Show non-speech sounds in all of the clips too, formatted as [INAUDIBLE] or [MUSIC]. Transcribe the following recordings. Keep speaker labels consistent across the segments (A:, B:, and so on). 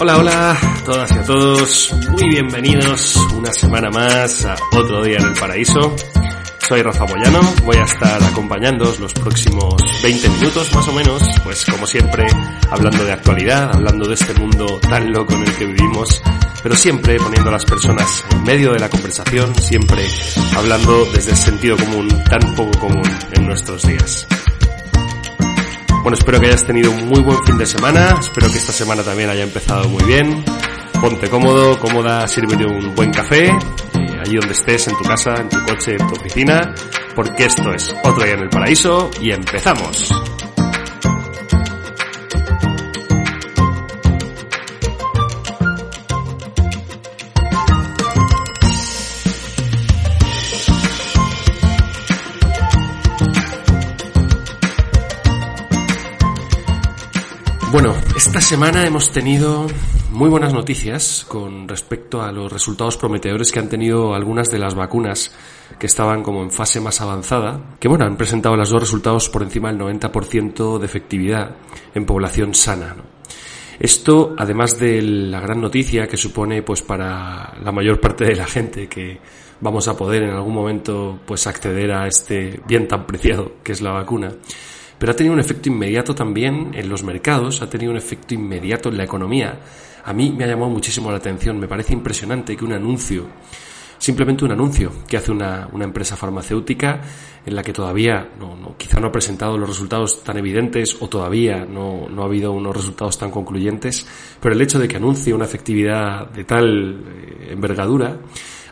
A: Hola, hola todas y a todos. Muy bienvenidos una semana más a otro día en el paraíso. Soy Rafa Moyano, voy a estar acompañándoos los próximos 20 minutos más o menos, pues como siempre hablando de actualidad, hablando de este mundo tan loco en el que vivimos, pero siempre poniendo a las personas en medio de la conversación, siempre hablando desde el sentido común tan poco común en nuestros días. Bueno, espero que hayas tenido un muy buen fin de semana, espero que esta semana también haya empezado muy bien. Ponte cómodo, cómoda, sírvete un buen café, eh, allí donde estés, en tu casa, en tu coche, en tu oficina, porque esto es otro día en el paraíso y empezamos. Esta semana hemos tenido muy buenas noticias con respecto a los resultados prometedores que han tenido algunas de las vacunas que estaban como en fase más avanzada, que bueno, han presentado los dos resultados por encima del 90% de efectividad en población sana. Esto, además de la gran noticia que supone pues para la mayor parte de la gente que vamos a poder en algún momento pues acceder a este bien tan preciado que es la vacuna, pero ha tenido un efecto inmediato también en los mercados, ha tenido un efecto inmediato en la economía. A mí me ha llamado muchísimo la atención, me parece impresionante que un anuncio, simplemente un anuncio que hace una, empresa farmacéutica en la que todavía, no, no, quizá no ha presentado los resultados tan evidentes o todavía no, no ha habido unos resultados tan concluyentes, pero el hecho de que anuncie una efectividad de tal eh, envergadura,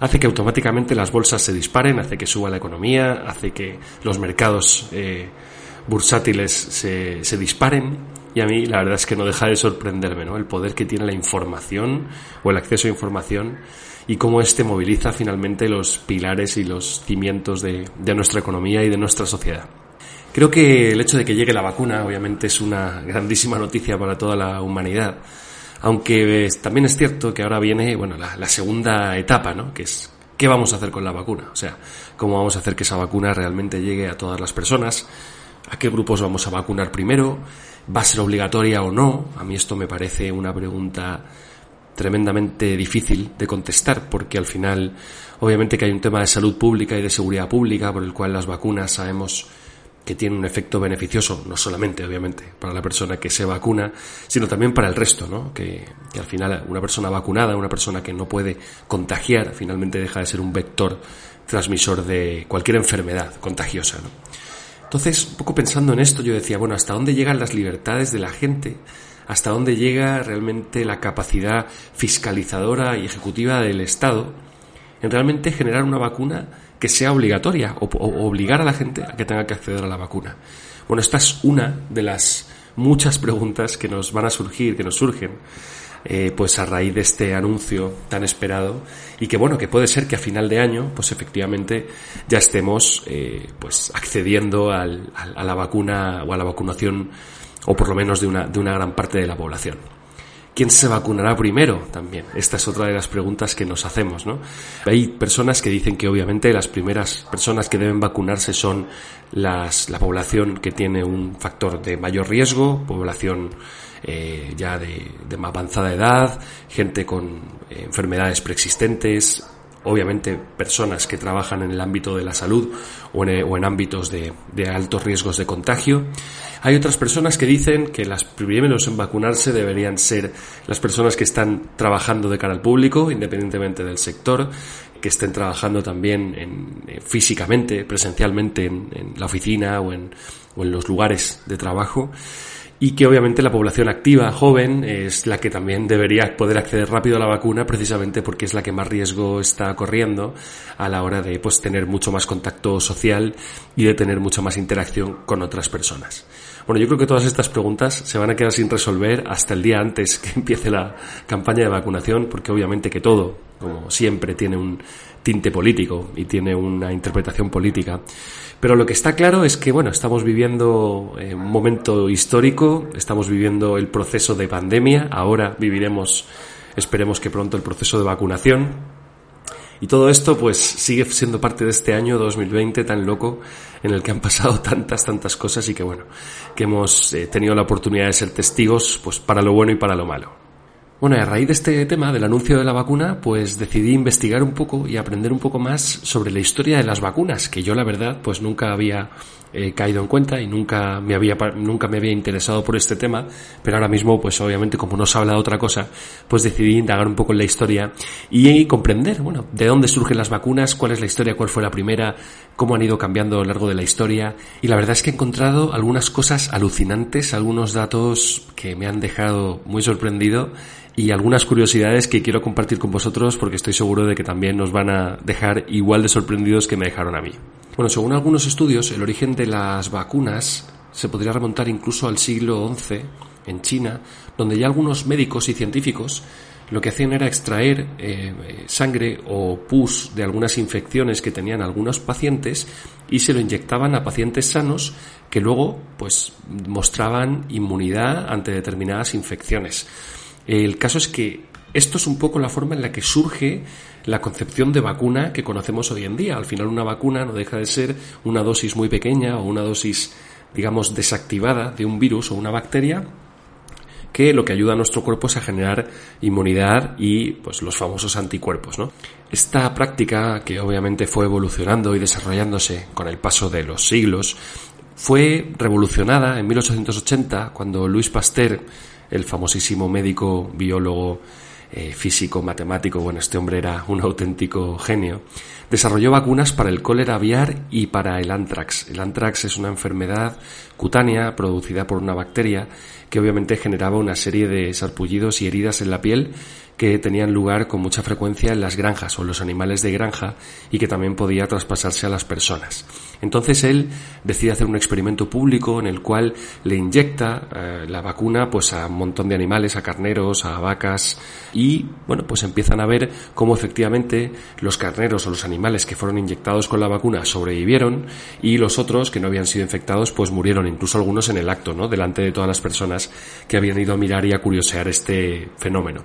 A: hace que automáticamente las bolsas se disparen, hace que suba la economía, hace que los mercados eh, bursátiles se, se disparen y a mí la verdad es que no deja de sorprenderme ¿no? el poder que tiene la información o el acceso a información y cómo éste moviliza finalmente los pilares y los cimientos de, de nuestra economía y de nuestra sociedad. Creo que el hecho de que llegue la vacuna obviamente es una grandísima noticia para toda la humanidad, aunque también es cierto que ahora viene bueno, la segunda etapa, ¿no? que es qué vamos a hacer con la vacuna, o sea, cómo vamos a hacer que esa vacuna realmente llegue a todas las personas, ¿A qué grupos vamos a vacunar primero? ¿Va a ser obligatoria o no? A mí esto me parece una pregunta tremendamente difícil de contestar porque al final obviamente que hay un tema de salud pública y de seguridad pública por el cual las vacunas sabemos que tienen un efecto beneficioso, no solamente obviamente para la persona que se vacuna, sino también para el resto, ¿no? Que, que al final una persona vacunada, una persona que no puede contagiar, finalmente deja de ser un vector transmisor de cualquier enfermedad contagiosa, ¿no? Entonces, un poco pensando en esto, yo decía, bueno, ¿hasta dónde llegan las libertades de la gente? ¿Hasta dónde llega realmente la capacidad fiscalizadora y ejecutiva del Estado en realmente generar una vacuna que sea obligatoria o, obligar a la gente a que tenga que acceder a la vacuna? Bueno, esta es una de las muchas preguntas que nos van a surgir, que nos surgen eh, pues a raíz de este anuncio tan esperado y que bueno que puede ser que a final de año pues efectivamente ya estemos eh, pues accediendo al, a la vacuna o a la vacunación o por lo menos de una, de una gran parte de la población. ¿Quién se vacunará primero? También. Esta es otra de las preguntas que nos hacemos, ¿no? Hay personas que dicen que obviamente las primeras personas que deben vacunarse son las, la población que tiene un factor de mayor riesgo, población eh, ya de, más avanzada edad, gente con eh, enfermedades preexistentes, obviamente personas que trabajan en el ámbito de la salud o en, ámbitos de, altos riesgos de contagio. Hay otras personas que dicen que las primeros en vacunarse deberían ser las personas que están trabajando de cara al público, independientemente del sector, que estén trabajando también en, eh, físicamente, presencialmente en, la oficina o en los lugares de trabajo y que obviamente la población activa, joven, es la que también debería poder acceder rápido a la vacuna precisamente porque es la que más riesgo está corriendo a la hora de pues tener mucho más contacto social y de tener mucha más interacción con otras personas. Bueno, yo creo que todas estas preguntas se van a quedar sin resolver hasta el día antes que [LAUGHS] empiece la campaña de vacunación, porque obviamente que todo, como siempre, tiene un tinte político y tiene una interpretación política. Pero lo que está claro es que, bueno, estamos viviendo eh, un momento histórico, estamos viviendo el proceso de pandemia, ahora viviremos, esperemos que pronto, el proceso de vacunación. Y todo esto, pues, sigue siendo parte de este año 2020 tan loco en el que han pasado [LAUGHS] tantas, tantas cosas y que, bueno, que hemos eh, tenido la oportunidad de ser testigos, pues, para lo bueno y para lo malo. Bueno, a raíz de este tema, del anuncio de la vacuna, pues decidí investigar un poco y aprender un poco más sobre la historia de las vacunas, que yo la verdad pues nunca había eh, caído en cuenta y nunca me había nunca me había interesado por este tema, pero ahora mismo pues obviamente como no se habla de otra cosa, pues decidí indagar un poco en la historia y comprender, bueno, de dónde surgen las vacunas, cuál es la historia, cuál fue la primera, cómo han ido cambiando a lo largo de la historia. Y la verdad es que he encontrado algunas cosas alucinantes, algunos datos que me han dejado muy sorprendido y algunas curiosidades que quiero compartir con vosotros porque estoy seguro de que también nos van a dejar igual de sorprendidos que me dejaron a mí. Bueno, según algunos estudios, el origen de las vacunas se podría remontar incluso al siglo XI en China, donde ya algunos médicos y científicos lo que hacían era extraer eh, sangre o pus de algunas infecciones que tenían algunos pacientes y se lo inyectaban a pacientes sanos que luego pues mostraban inmunidad ante determinadas infecciones. El caso es que esto es un poco la forma en la que surge la concepción de vacuna que conocemos hoy en día. Al final una vacuna no deja de ser una dosis muy pequeña o una dosis, digamos, desactivada de un virus o una bacteria que lo que ayuda a nuestro cuerpo es a generar inmunidad y pues los famosos anticuerpos. Esta práctica que obviamente fue evolucionando y desarrollándose con el paso de los siglos fue revolucionada en 1880 cuando Louis Pasteur el famosísimo médico, biólogo, eh, físico, matemático, bueno, este hombre era un auténtico genio, desarrolló vacunas para el cólera aviar y para el antrax. El antrax es una enfermedad cutánea producida por una bacteria que obviamente generaba una serie de sarpullidos y heridas en la piel que tenían lugar con mucha frecuencia en las granjas o en los animales de granja y que también podía traspasarse a las personas. Entonces él decide hacer un experimento público en el cual le inyecta eh, la vacuna pues a un montón de animales, a carneros, a vacas y bueno, pues empiezan a ver cómo efectivamente los carneros o los animales que fueron inyectados con la vacuna sobrevivieron y los otros que no habían sido infectados pues murieron, incluso algunos en el acto, ¿no? delante de todas las personas que habían ido a mirar y a curiosear este fenómeno.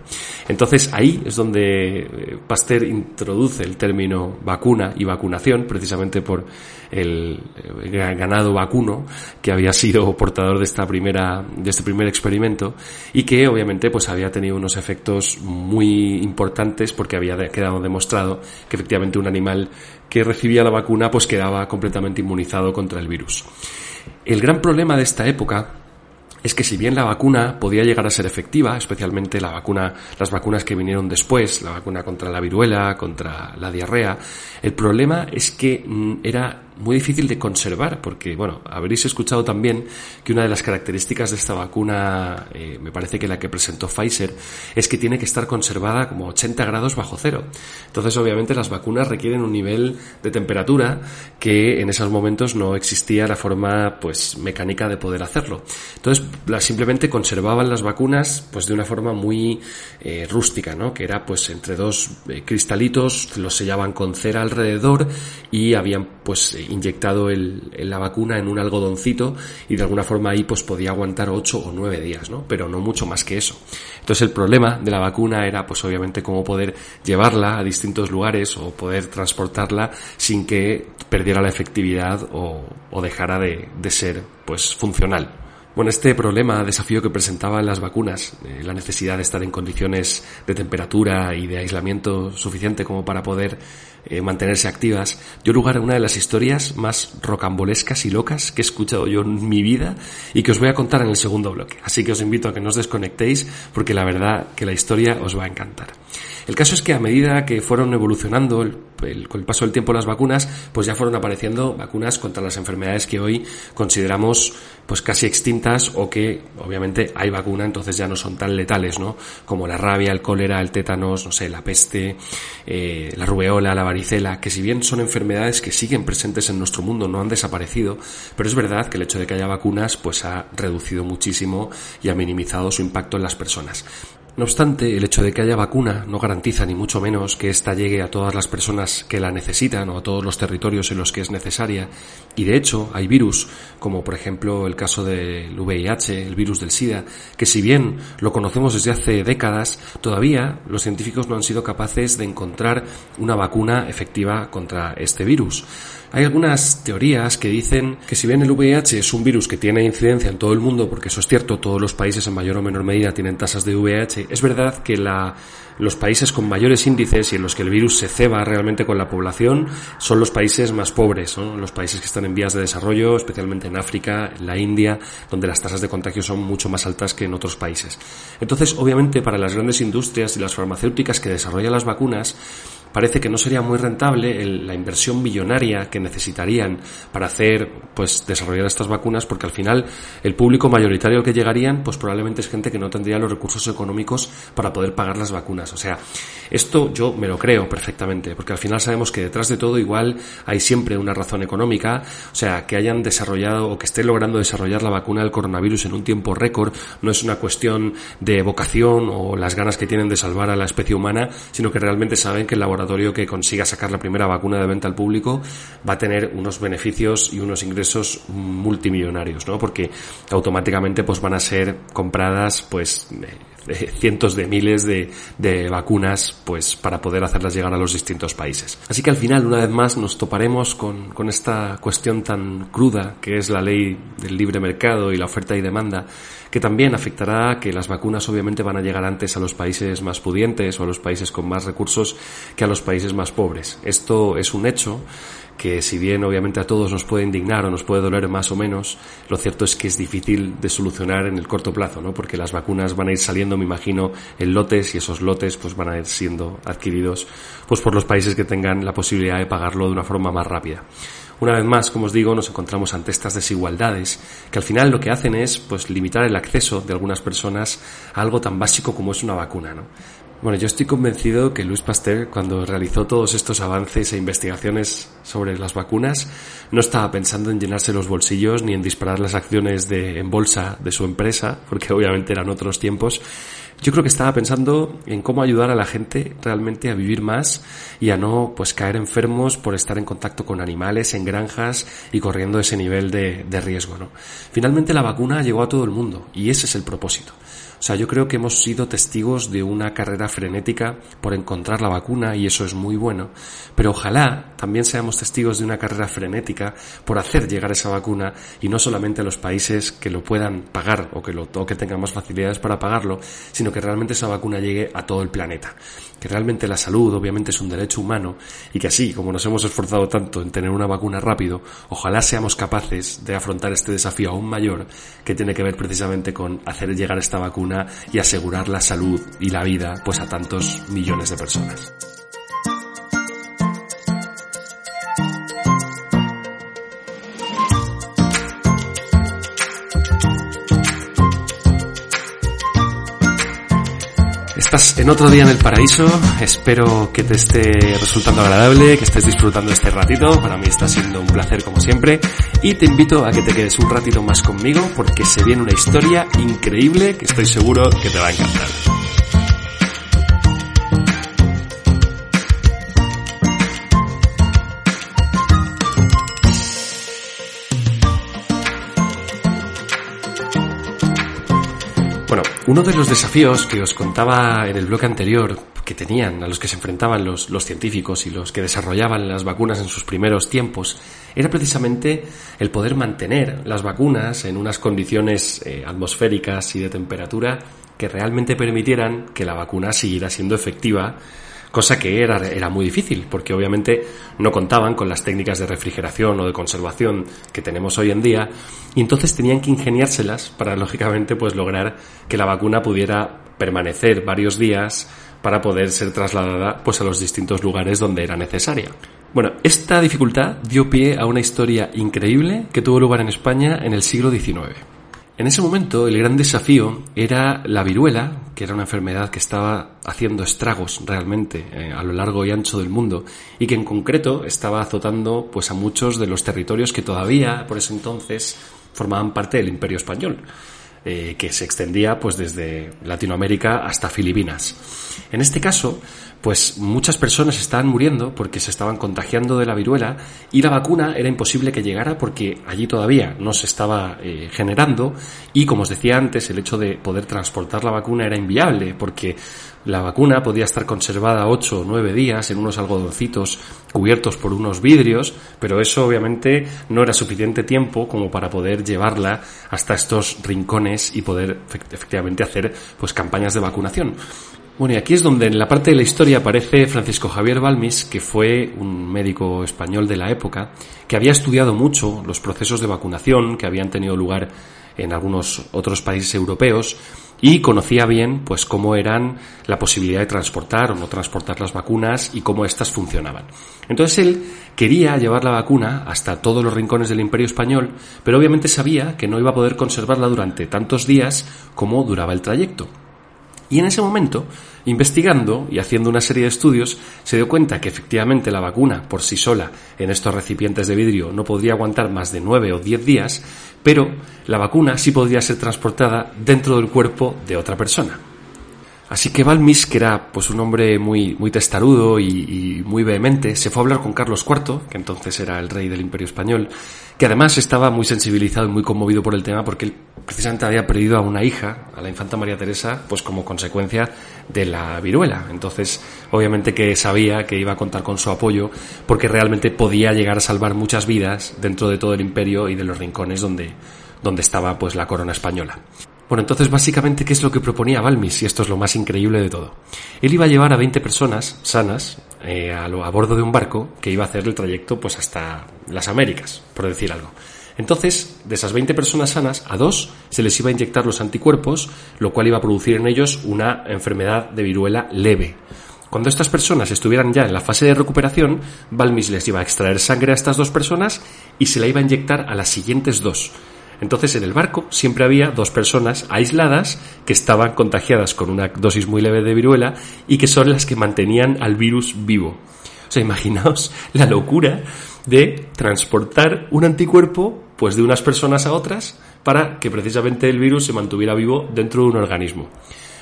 A: Entonces ahí es donde eh, Pasteur introduce el término vacuna y vacunación precisamente por el, ganado vacuno que había sido portador de esta primera de este primer experimento y que obviamente pues había tenido unos efectos muy importantes porque había quedado demostrado que efectivamente un animal que recibía la vacuna pues quedaba completamente inmunizado contra el virus. El gran problema de esta época es que si bien la vacuna podía llegar a ser efectiva, especialmente la vacuna, las vacunas que vinieron después, la vacuna contra la viruela, contra la diarrea, el problema es que mm, era muy difícil de conservar, porque, bueno, habréis escuchado también que una de las características de esta vacuna, eh, me parece que la que presentó Pfizer, es que tiene que estar conservada como 80 grados bajo cero. Entonces, obviamente, las vacunas requieren un nivel de temperatura que en esos momentos no existía la forma, pues, mecánica de poder hacerlo. Entonces, simplemente conservaban las vacunas, pues, de una forma muy eh, rústica, ¿no? Que era, pues, entre dos eh, cristalitos, los sellaban con cera alrededor y habían, pues, inyectado el, la vacuna en un algodoncito y de alguna forma ahí pues podía aguantar 8 o 9 días, ¿no? Pero no mucho más que eso. Entonces el problema de la vacuna era pues obviamente cómo poder llevarla a distintos lugares o poder transportarla sin que perdiera la efectividad o, o dejara de, de ser pues funcional. Bueno, este problema, desafío que presentaban las vacunas, eh, la necesidad de estar en condiciones de temperatura y de aislamiento suficiente como para poder eh, mantenerse activas, dio lugar a una de las historias más rocambolescas y locas que he escuchado yo en mi vida y que os voy a contar en el segundo bloque. Así que os invito a que no os desconectéis porque la verdad que la historia os va a encantar. El caso es que a medida que fueron evolucionando con el paso del tiempo las vacunas, pues ya fueron apareciendo vacunas contra las enfermedades que hoy consideramos pues casi extintas o que obviamente hay vacuna, entonces ya no son tan letales, ¿no? Como la rabia, el cólera, el tétanos, no sé, la peste, eh, la rubeola, la varicela, que si bien son enfermedades que siguen presentes en nuestro mundo, no han desaparecido, pero es verdad que el hecho de que haya vacunas pues ha reducido muchísimo y ha minimizado su impacto en las personas. No obstante, el hecho de que haya vacuna no garantiza ni mucho menos que ésta llegue a todas las personas que la necesitan o a todos los territorios en los que es necesaria. Y de hecho, hay virus, como por ejemplo el caso del VIH, el virus del SIDA, que si bien lo conocemos desde hace décadas, todavía los científicos no han sido capaces de encontrar una vacuna efectiva contra este virus. Hay algunas teorías que dicen que si bien el VIH es un virus que tiene incidencia en todo el mundo, porque eso es cierto, todos los países en mayor o menor medida tienen tasas de VIH, es verdad que la, los países con mayores índices y en los que el virus se ceba realmente con la población son los países más pobres, los países que están en vías de desarrollo, especialmente en África, en la India, donde las tasas de contagio son mucho más altas que en otros países. Entonces, obviamente, para las grandes industrias y las farmacéuticas que desarrollan las vacunas, parece que no sería muy rentable la inversión millonaria que necesitarían para hacer, pues, desarrollar estas vacunas, porque al final el público mayoritario al que llegarían, pues probablemente es gente que no tendría los recursos económicos para poder pagar las vacunas. O sea, esto yo me lo creo perfectamente, porque al final sabemos que detrás de todo igual hay siempre una razón económica, o sea, que hayan desarrollado o que estén logrando desarrollar la vacuna del coronavirus en un tiempo récord, no es una cuestión de vocación o las ganas que tienen de salvar a la especie humana, sino que realmente saben que el laboratorio que consiga sacar la primera vacuna de venta al público va a tener unos beneficios y unos ingresos multimillonarios, ¿no? Porque automáticamente pues van a ser compradas pues cientos de miles de, de, vacunas pues para poder hacerlas llegar a los distintos países. Así que al final, una vez más, nos toparemos con, con esta cuestión tan cruda que es la ley del libre mercado y la oferta y demanda que también afectará que las vacunas obviamente van a llegar antes a los países más pudientes o a los países con más recursos que a los países más pobres. Esto es un hecho que si bien obviamente a todos nos puede indignar o nos puede doler más o menos, lo cierto es que es difícil de solucionar en el corto plazo, ¿no? Porque las vacunas van a ir saliendo, me imagino, en lotes y esos lotes pues van a ir siendo adquiridos pues por los países que tengan la posibilidad de pagarlo de una forma más rápida. Una vez más, como os digo, nos encontramos ante estas desigualdades que al final lo que hacen es pues limitar el acceso de algunas personas a algo tan básico como es una vacuna, ¿no? Bueno, yo estoy convencido que Luis Pasteur, cuando realizó todos estos avances e investigaciones sobre las vacunas, no estaba pensando en llenarse los bolsillos ni en disparar las acciones de, en bolsa de su empresa, porque obviamente eran otros tiempos, yo creo que estaba pensando en cómo ayudar a la gente realmente a vivir más y a no pues caer enfermos por estar en contacto con animales en granjas y corriendo ese nivel de, de riesgo, ¿no? Finalmente la vacuna llegó a todo el mundo y ese es el propósito. O sea, yo creo que hemos sido testigos de una carrera frenética por encontrar la vacuna y eso es muy bueno, pero ojalá también seamos testigos de una carrera frenética por hacer llegar esa vacuna y no solamente a los países que lo puedan pagar o que, lo, que tengan más facilidades para pagarlo, sino que realmente esa vacuna llegue a todo el planeta. Que realmente la salud obviamente es un derecho humano y que así como nos hemos esforzado tanto en tener una vacuna rápido, ojalá seamos capaces de afrontar este desafío aún mayor que tiene que ver precisamente con hacer llegar esta vacuna y asegurar la salud y la vida pues a tantos millones de personas. Estás en otro día en el paraíso, espero que te esté resultando agradable, que estés disfrutando este ratito, para mí está siendo un placer como siempre. Y te invito a que te quedes un ratito más conmigo porque se viene una historia increíble que estoy seguro que te va a encantar. Uno de los desafíos que os contaba en el bloque anterior que tenían, a los que se enfrentaban los, científicos y los que desarrollaban las vacunas en sus primeros tiempos, era precisamente el poder mantener las vacunas en unas condiciones eh, atmosféricas y de temperatura que realmente permitieran que la vacuna siguiera siendo efectiva cosa que era, era muy difícil, porque obviamente no contaban con las técnicas de refrigeración o de conservación que tenemos hoy en día, y entonces tenían que ingeniárselas para, [LAUGHS] lógicamente, pues lograr que la vacuna pudiera permanecer varios días para poder ser trasladada pues a los distintos lugares donde era necesaria. Bueno, esta dificultad dio pie a una historia increíble que tuvo lugar en España en el siglo XIX. En ese momento el gran desafío era la viruela, que era una enfermedad que estaba haciendo estragos realmente eh, a lo largo y ancho del mundo y que en concreto estaba azotando pues a muchos de los territorios que todavía por ese entonces formaban parte del Imperio español. Eh, que se extendía pues desde Latinoamérica hasta Filipinas. En este caso, pues muchas personas estaban muriendo porque se estaban contagiando de la viruela y la vacuna era imposible que llegara porque allí todavía no se estaba eh, generando y como os decía antes el hecho de poder transportar la vacuna era inviable porque la vacuna podía estar conservada ocho o nueve días en unos algodoncitos cubiertos por unos vidrios pero eso obviamente no era suficiente tiempo como para poder llevarla hasta estos rincones y poder efectivamente hacer pues campañas de vacunación. Bueno, y aquí es donde en la parte de la historia aparece Francisco Javier Balmis, que fue un médico español de la época, que había estudiado mucho los procesos de vacunación que habían tenido lugar en algunos otros países europeos y conocía bien pues cómo eran la posibilidad de transportar o no transportar las vacunas y cómo éstas funcionaban. Entonces él quería llevar la vacuna hasta todos los rincones del Imperio español, pero obviamente sabía que no iba a poder conservarla durante tantos días como duraba el trayecto. Y en ese momento, investigando y haciendo una serie de estudios, se dio cuenta que efectivamente la vacuna por sí sola en estos recipientes de vidrio no podría aguantar más de 9 o 10 días, pero la vacuna sí podría ser transportada dentro del cuerpo de otra persona. Así que Balmis, que era pues un hombre muy, muy testarudo y, muy vehemente, se fue a hablar con Carlos IV, que entonces era el rey del Imperio Español, que además estaba muy sensibilizado y muy conmovido por el tema porque él precisamente había perdido a una hija, a la infanta María Teresa, pues como consecuencia de la viruela. Entonces, obviamente que sabía que iba a contar con su apoyo porque realmente podía llegar a salvar muchas vidas dentro de todo el imperio y de los rincones donde, donde estaba pues la corona española. Bueno, entonces básicamente, ¿qué es lo que proponía Balmis? Y esto es lo más increíble de todo. Él iba a llevar a 20 personas sanas eh, a, a, bordo de un barco que iba a hacer el trayecto pues hasta las Américas, por decir algo. Entonces, de esas 20 personas sanas, a dos se les iba a inyectar los anticuerpos, lo cual iba a producir en ellos una enfermedad de viruela leve. Cuando estas personas estuvieran ya en la fase de recuperación, Balmis les iba a extraer sangre a estas dos personas y se la iba a inyectar a las siguientes dos. Entonces en el barco siempre había dos personas aisladas que estaban contagiadas con una dosis muy leve de viruela y que son las que mantenían al virus vivo. O sea, [LAUGHS] imaginaos la locura de transportar un anticuerpo pues de unas personas a otras para que precisamente el virus se mantuviera vivo dentro de un organismo.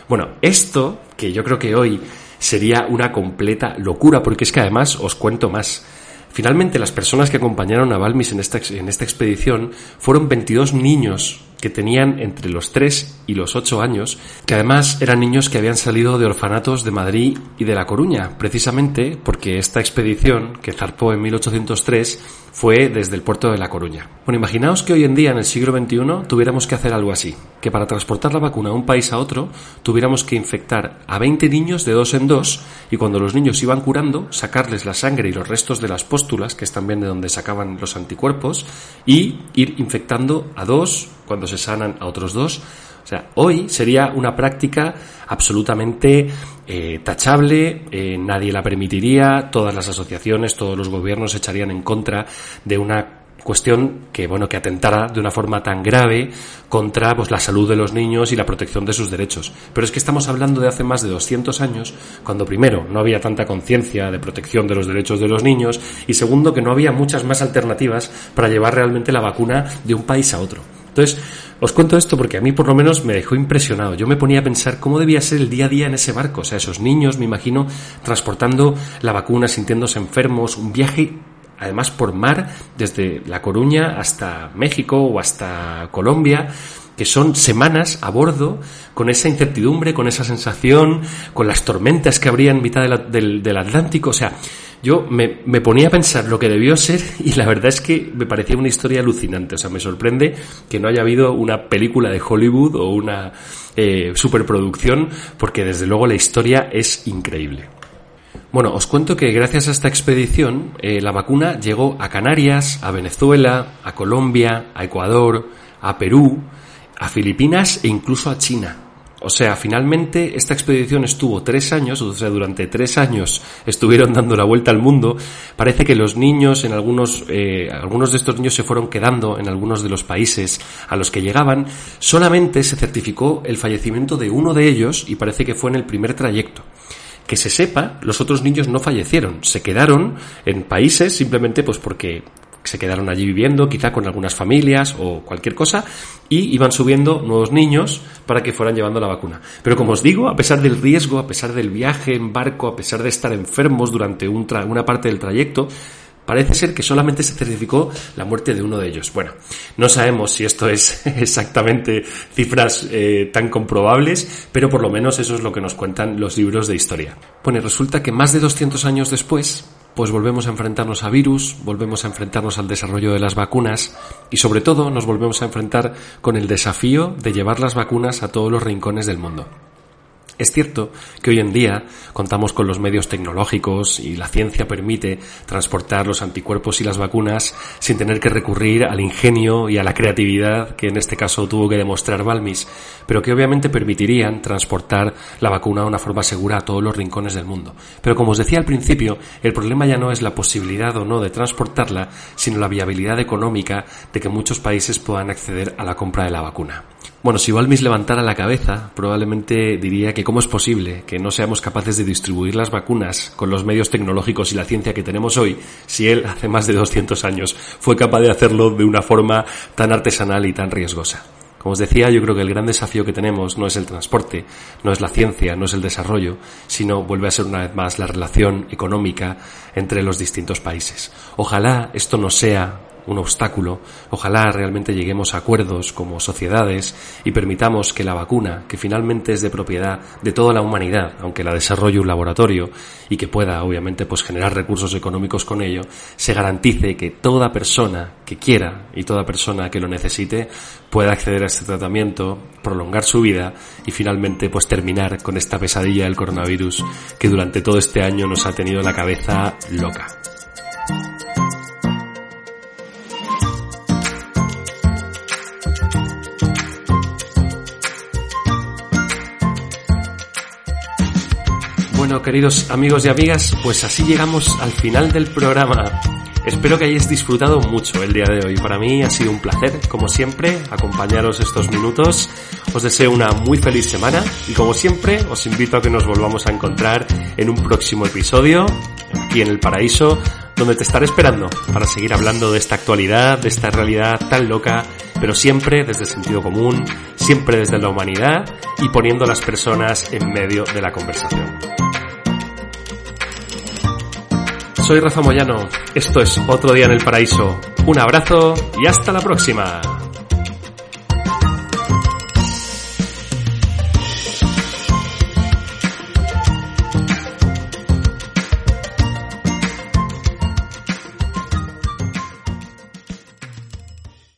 A: Bueno, esto que yo creo que hoy sería una completa locura porque es que además os cuento más. Finalmente, las personas que acompañaron a Balmis en esta, en esta expedición fueron 22 niños que tenían entre los 3 y los 8 años, que además eran niños que habían salido de orfanatos de Madrid y de La Coruña, precisamente porque esta expedición, que zarpó en 1803, fue desde el puerto de La Coruña. Bueno, imaginaos que hoy en día, en el siglo XXI, tuviéramos que hacer algo así, que para transportar la vacuna de un país a otro, tuviéramos que infectar a 20 niños de dos en dos, y cuando los niños iban curando, sacarles la sangre y los restos de las póstulas, que es también de donde sacaban los anticuerpos, y ir infectando a dos, cuando se sanan a otros dos. O sea, hoy sería una práctica absolutamente eh, tachable, eh, nadie la permitiría, todas las asociaciones, todos los gobiernos se echarían en contra de una cuestión que bueno que atentara de una forma tan grave contra pues la salud de los niños y la protección de sus derechos pero es que estamos hablando de hace más de 200 años cuando primero no había tanta conciencia de protección de los derechos de los niños y segundo que no había muchas más alternativas para llevar realmente la vacuna de un país a otro entonces, os cuento esto porque a mí por lo menos me dejó impresionado. Yo me ponía a pensar cómo debía ser el día a día en ese barco. O sea, esos niños, me imagino, transportando la vacuna, sintiéndose enfermos, un viaje además por mar desde La Coruña hasta México o hasta Colombia que son semanas a bordo con esa incertidumbre, con esa sensación, con las tormentas que habría en mitad del, Atlántico. O sea, yo me, ponía a pensar lo que debió ser [LAUGHS] y la verdad es que me parecía una historia alucinante. O sea, me sorprende que no haya habido una película de Hollywood o una eh, superproducción porque desde luego la historia es increíble. Bueno, os cuento que gracias a esta expedición eh, la vacuna llegó a Canarias, a Venezuela, a Colombia, a Ecuador, a Perú, a Filipinas e incluso a China. O sea, finalmente esta expedición estuvo tres años, o sea, durante tres años estuvieron [LAUGHS] dando la vuelta al mundo. Parece que los niños, en algunos, eh, algunos de estos niños se fueron quedando en algunos de los países a los que llegaban. Solamente se certificó el fallecimiento de uno de ellos y parece que fue en el primer trayecto que se sepa, los otros niños no fallecieron, se quedaron en países simplemente pues porque se quedaron allí viviendo, quizá con algunas familias o cualquier cosa, y iban subiendo nuevos niños para que fueran llevando la vacuna. Pero como os digo, a pesar del riesgo, a pesar del viaje en barco, a pesar de estar enfermos durante una parte del trayecto, parece ser que solamente se certificó la muerte de uno de ellos. Bueno, no sabemos si esto es [LAUGHS] exactamente cifras eh, tan comprobables, pero por lo menos eso es lo que nos cuentan los libros de historia. Bueno, resulta que más de 200 años después, pues volvemos a enfrentarnos a virus, volvemos a enfrentarnos al desarrollo de las vacunas y sobre todo nos volvemos a enfrentar con el desafío de llevar las vacunas a todos los rincones del mundo. Es cierto que hoy en día contamos con los medios tecnológicos y la ciencia permite transportar los anticuerpos y las vacunas sin tener que recurrir al ingenio y a la creatividad que en este caso tuvo que demostrar Balmis, pero que obviamente permitirían transportar la vacuna de una forma segura a todos los rincones del mundo. Pero como os decía al principio, el problema ya no es la posibilidad o no de transportarla, sino la viabilidad económica de que muchos países puedan acceder a la compra de la vacuna. Bueno, si Balmis levantara la cabeza, probablemente diría que cómo es posible que no seamos capaces de distribuir las vacunas con los medios tecnológicos y la ciencia que tenemos hoy, si él hace más de 200 años fue capaz de hacerlo de una forma tan artesanal y tan riesgosa. Como os decía, yo creo que el gran desafío que tenemos no es el transporte, no es la ciencia, no es el desarrollo, sino vuelve a ser una vez más la relación económica entre los distintos países. Ojalá esto no sea un obstáculo. Ojalá realmente lleguemos a acuerdos como sociedades y permitamos que la vacuna, que finalmente es de propiedad de toda la humanidad, aunque la desarrolle un laboratorio y que pueda obviamente pues generar recursos económicos con ello, se garantice que toda persona que quiera y toda persona que lo necesite pueda acceder a este tratamiento, prolongar su vida y finalmente pues terminar con esta pesadilla del coronavirus que durante todo este año nos ha tenido la cabeza loca. Bueno, queridos amigos y amigas, pues así llegamos al final del programa. Espero que hayáis disfrutado mucho el día de hoy. Para mí ha sido un placer, como siempre, acompañaros estos minutos. Os deseo una muy feliz semana y como siempre os invito a que nos volvamos a encontrar en un próximo episodio, aquí en el paraíso, donde te estaré esperando para seguir hablando de esta actualidad, de esta realidad tan loca, pero siempre desde sentido común, siempre desde la humanidad y poniendo a las personas en medio de la conversación. Soy Rafa Moyano, esto es Otro Día en el Paraíso. Un abrazo y hasta la próxima.